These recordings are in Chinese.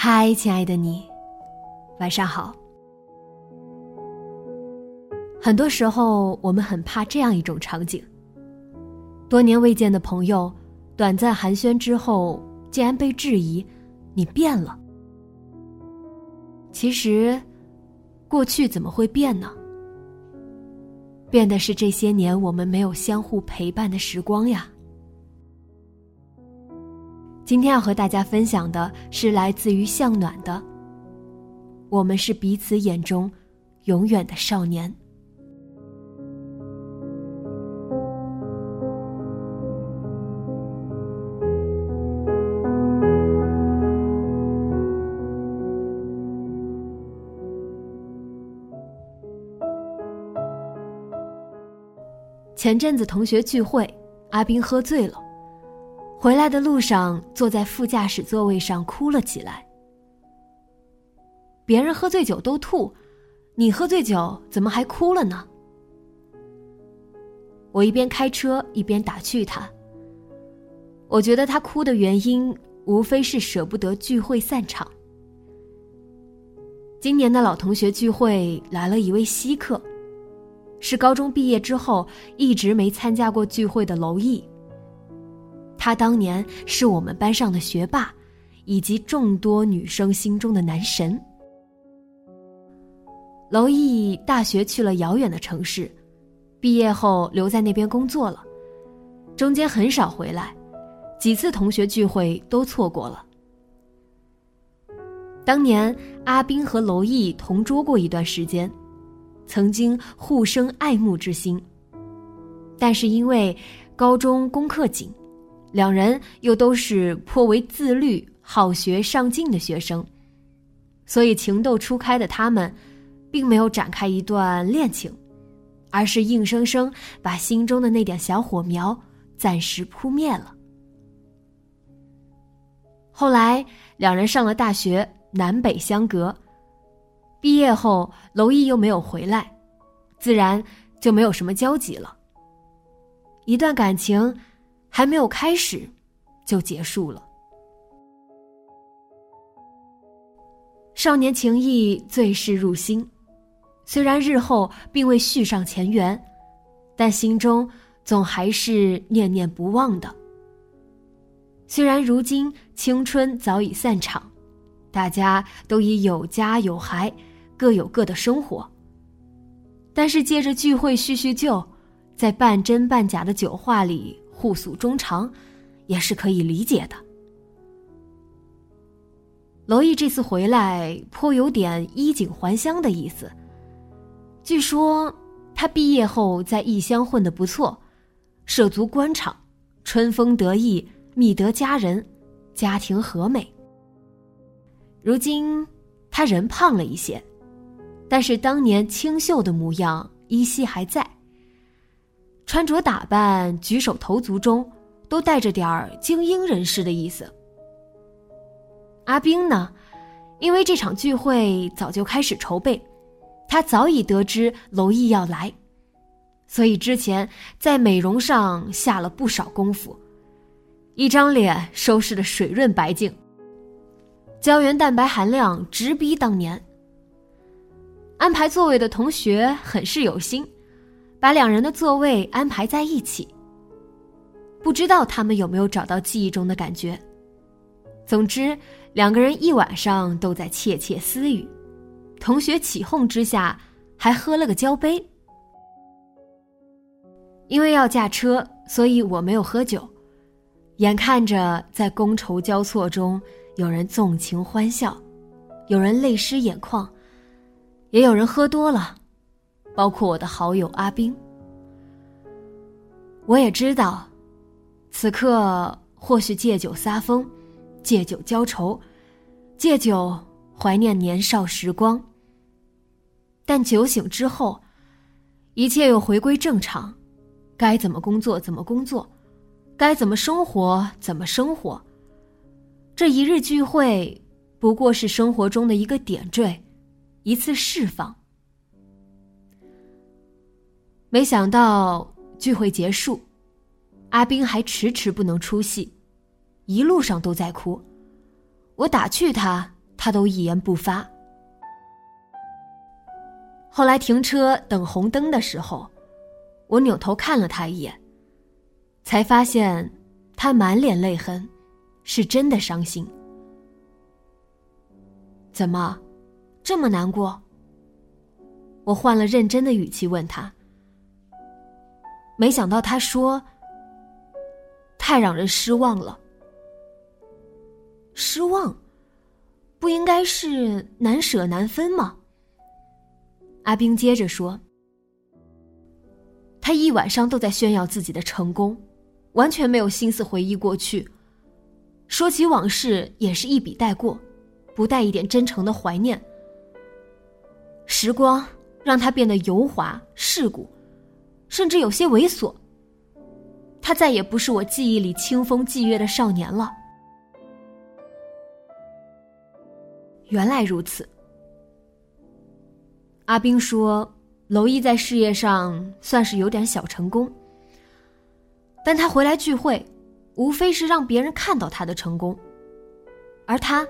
嗨，亲爱的你，晚上好。很多时候，我们很怕这样一种场景：多年未见的朋友，短暂寒暄之后，竟然被质疑“你变了”。其实，过去怎么会变呢？变的是这些年我们没有相互陪伴的时光呀。今天要和大家分享的是来自于向暖的。我们是彼此眼中永远的少年。前阵子同学聚会，阿斌喝醉了。回来的路上，坐在副驾驶座位上哭了起来。别人喝醉酒都吐，你喝醉酒怎么还哭了呢？我一边开车一边打趣他。我觉得他哭的原因无非是舍不得聚会散场。今年的老同学聚会来了一位稀客，是高中毕业之后一直没参加过聚会的娄毅。他当年是我们班上的学霸，以及众多女生心中的男神。娄毅大学去了遥远的城市，毕业后留在那边工作了，中间很少回来，几次同学聚会都错过了。当年阿斌和娄毅同桌过一段时间，曾经互生爱慕之心，但是因为高中功课紧。两人又都是颇为自律、好学、上进的学生，所以情窦初开的他们，并没有展开一段恋情，而是硬生生把心中的那点小火苗暂时扑灭了。后来两人上了大学，南北相隔，毕业后娄毅又没有回来，自然就没有什么交集了。一段感情。还没有开始，就结束了。少年情谊最是入心，虽然日后并未续上前缘，但心中总还是念念不忘的。虽然如今青春早已散场，大家都已有家有孩，各有各的生活，但是借着聚会叙叙旧，在半真半假的酒话里。互诉衷肠，也是可以理解的。娄毅这次回来颇有点衣锦还乡的意思。据说他毕业后在异乡混得不错，涉足官场，春风得意，觅得佳人，家庭和美。如今他人胖了一些，但是当年清秀的模样依稀还在。穿着打扮、举手投足中，都带着点儿精英人士的意思。阿冰呢，因为这场聚会早就开始筹备，他早已得知娄毅要来，所以之前在美容上下了不少功夫，一张脸收拾的水润白净，胶原蛋白含量直逼当年。安排座位的同学很是有心。把两人的座位安排在一起。不知道他们有没有找到记忆中的感觉？总之，两个人一晚上都在窃窃私语，同学起哄之下，还喝了个交杯。因为要驾车，所以我没有喝酒。眼看着在觥筹交错中，有人纵情欢笑，有人泪湿眼眶，也有人喝多了，包括我的好友阿冰。我也知道，此刻或许借酒撒疯。借酒浇愁，借酒怀念年少时光。但酒醒之后，一切又回归正常，该怎么工作怎么工作，该怎么生活怎么生活。这一日聚会不过是生活中的一个点缀，一次释放。没想到聚会结束，阿斌还迟迟不能出戏。一路上都在哭，我打趣他，他都一言不发。后来停车等红灯的时候，我扭头看了他一眼，才发现他满脸泪痕，是真的伤心。怎么，这么难过？我换了认真的语气问他，没想到他说：“太让人失望了。”失望，不应该是难舍难分吗？阿冰接着说：“他一晚上都在炫耀自己的成功，完全没有心思回忆过去。说起往事，也是一笔带过，不带一点真诚的怀念。时光让他变得油滑世故，甚至有些猥琐。他再也不是我记忆里清风霁月的少年了。”原来如此，阿冰说：“娄艺在事业上算是有点小成功，但他回来聚会，无非是让别人看到他的成功，而他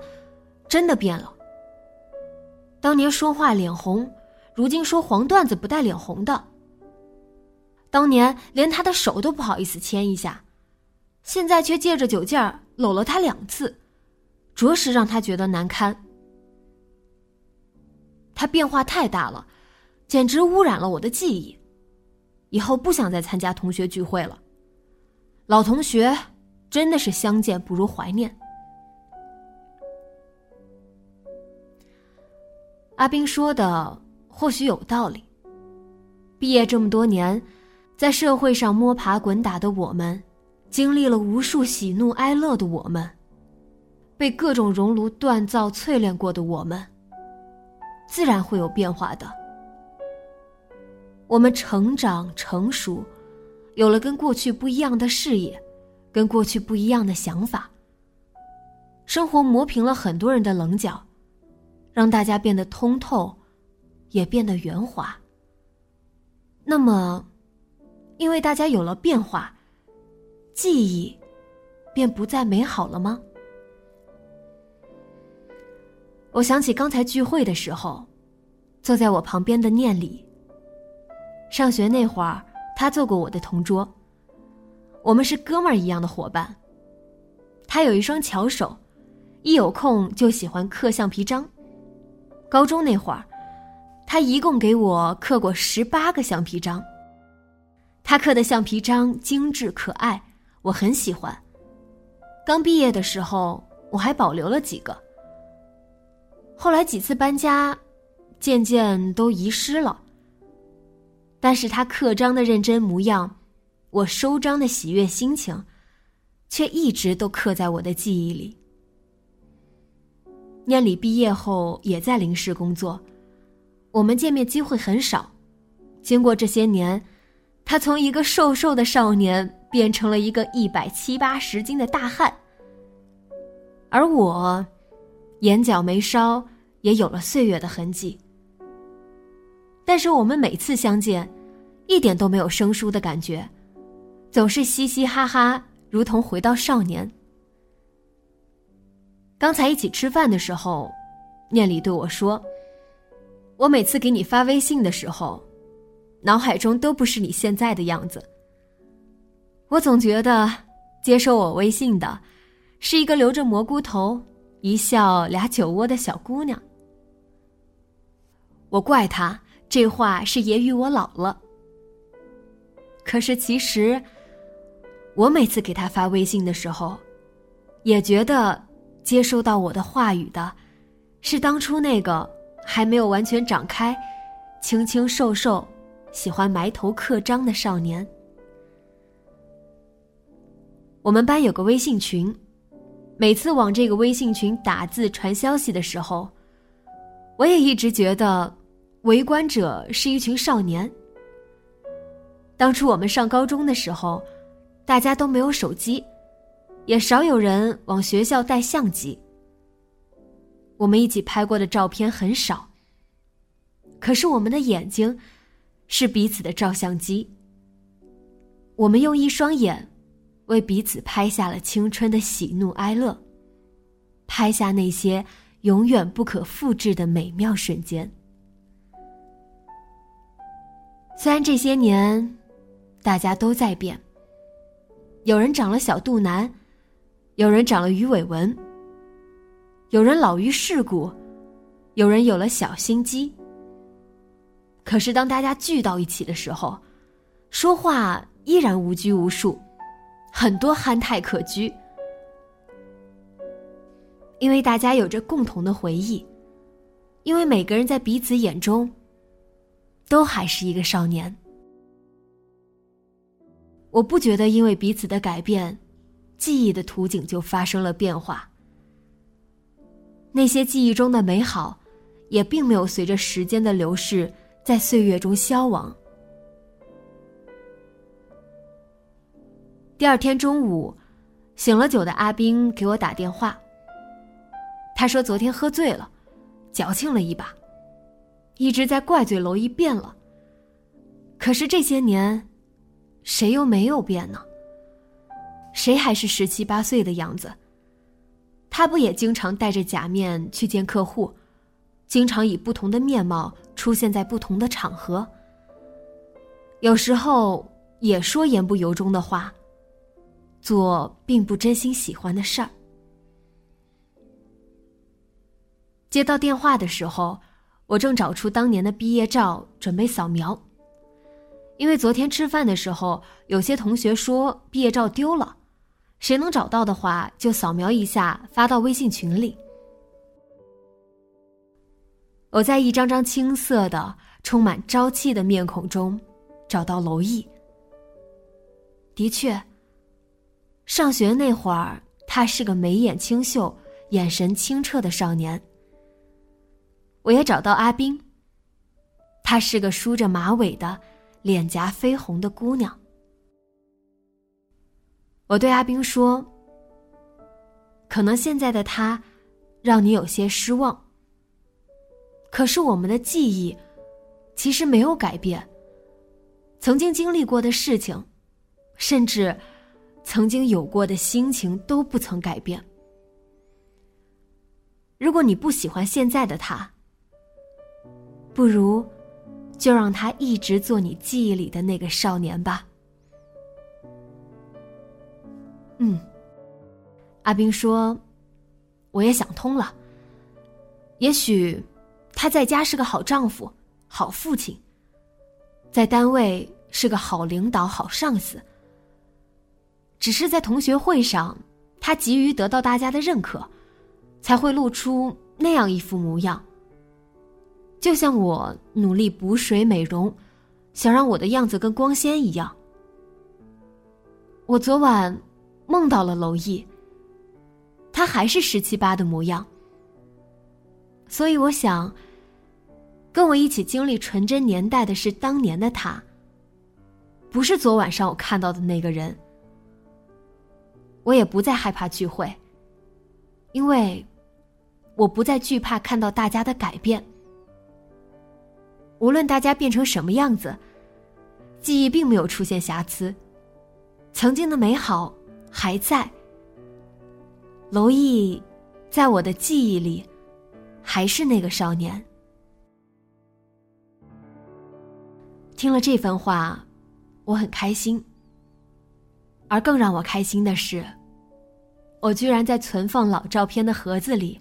真的变了。当年说话脸红，如今说黄段子不带脸红的；当年连他的手都不好意思牵一下，现在却借着酒劲儿搂了他两次，着实让他觉得难堪。”他变化太大了，简直污染了我的记忆。以后不想再参加同学聚会了。老同学真的是相见不如怀念。阿斌说的或许有道理。毕业这么多年，在社会上摸爬滚打的我们，经历了无数喜怒哀乐的我们，被各种熔炉锻造淬炼过的我们。自然会有变化的。我们成长成熟，有了跟过去不一样的视野，跟过去不一样的想法。生活磨平了很多人的棱角，让大家变得通透，也变得圆滑。那么，因为大家有了变化，记忆便不再美好了吗？我想起刚才聚会的时候，坐在我旁边的念里。上学那会儿，他做过我的同桌，我们是哥们儿一样的伙伴。他有一双巧手，一有空就喜欢刻橡皮章。高中那会儿，他一共给我刻过十八个橡皮章。他刻的橡皮章精致可爱，我很喜欢。刚毕业的时候，我还保留了几个。后来几次搬家，渐渐都遗失了。但是他刻章的认真模样，我收章的喜悦心情，却一直都刻在我的记忆里。念里毕业后也在临市工作，我们见面机会很少。经过这些年，他从一个瘦瘦的少年变成了一个一百七八十斤的大汉，而我。眼角眉梢也有了岁月的痕迹，但是我们每次相见，一点都没有生疏的感觉，总是嘻嘻哈哈，如同回到少年。刚才一起吃饭的时候，念里对我说：“我每次给你发微信的时候，脑海中都不是你现在的样子。我总觉得接收我微信的，是一个留着蘑菇头、一笑俩酒窝的小姑娘。我怪她这话是揶揄我老了。可是其实，我每次给她发微信的时候，也觉得接收到我的话语的，是当初那个还没有完全长开、清清瘦瘦、喜欢埋头刻章的少年。我们班有个微信群，每次往这个微信群打字传消息的时候，我也一直觉得围观者是一群少年。当初我们上高中的时候，大家都没有手机，也少有人往学校带相机。我们一起拍过的照片很少，可是我们的眼睛是彼此的照相机。我们用一双眼。为彼此拍下了青春的喜怒哀乐，拍下那些永远不可复制的美妙瞬间。虽然这些年，大家都在变，有人长了小肚腩，有人长了鱼尾纹，有人老于世故，有人有了小心机。可是当大家聚到一起的时候，说话依然无拘无束。很多憨态可掬，因为大家有着共同的回忆，因为每个人在彼此眼中，都还是一个少年。我不觉得因为彼此的改变，记忆的图景就发生了变化。那些记忆中的美好，也并没有随着时间的流逝，在岁月中消亡。第二天中午，醒了酒的阿斌给我打电话。他说昨天喝醉了，矫情了一把，一直在怪罪娄艺变了。可是这些年，谁又没有变呢？谁还是十七八岁的样子？他不也经常戴着假面去见客户，经常以不同的面貌出现在不同的场合，有时候也说言不由衷的话。做并不真心喜欢的事儿。接到电话的时候，我正找出当年的毕业照准备扫描，因为昨天吃饭的时候，有些同学说毕业照丢了，谁能找到的话就扫描一下发到微信群里。我在一张张青涩的、充满朝气的面孔中找到娄毅。的确。上学那会儿，他是个眉眼清秀、眼神清澈的少年。我也找到阿冰。她是个梳着马尾的、脸颊绯红的姑娘。我对阿冰说：“可能现在的他，让你有些失望。可是我们的记忆，其实没有改变。曾经经历过的事情，甚至……”曾经有过的心情都不曾改变。如果你不喜欢现在的他，不如就让他一直做你记忆里的那个少年吧。嗯，阿冰说：“我也想通了。也许他在家是个好丈夫、好父亲，在单位是个好领导、好上司。”只是在同学会上，他急于得到大家的认可，才会露出那样一副模样。就像我努力补水美容，想让我的样子跟光鲜一样。我昨晚梦到了娄艺，他还是十七八的模样。所以我想，跟我一起经历纯真年代的是当年的他，不是昨晚上我看到的那个人。我也不再害怕聚会，因为我不再惧怕看到大家的改变。无论大家变成什么样子，记忆并没有出现瑕疵，曾经的美好还在。娄艺，在我的记忆里，还是那个少年。听了这番话，我很开心。而更让我开心的是。我居然在存放老照片的盒子里，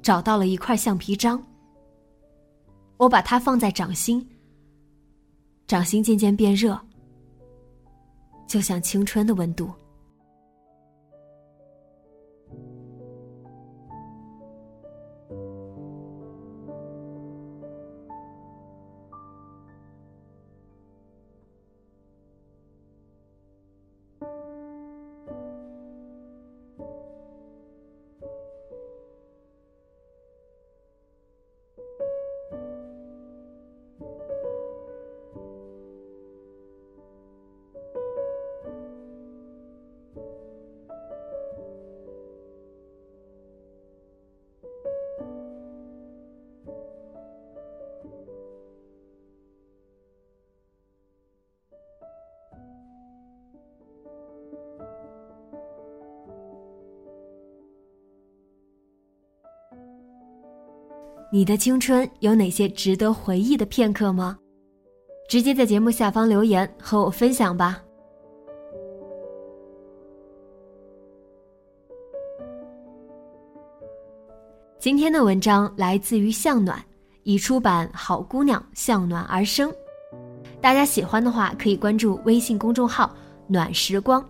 找到了一块橡皮章。我把它放在掌心，掌心渐渐变热，就像青春的温度。你的青春有哪些值得回忆的片刻吗？直接在节目下方留言和我分享吧。今天的文章来自于向暖，已出版《好姑娘向暖而生》，大家喜欢的话可以关注微信公众号“暖时光”。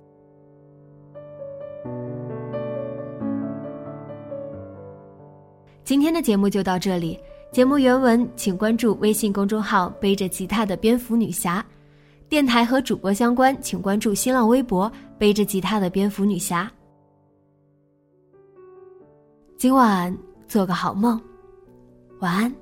今天的节目就到这里。节目原文请关注微信公众号“背着吉他的蝙蝠女侠”，电台和主播相关请关注新浪微博“背着吉他的蝙蝠女侠”。今晚做个好梦，晚安。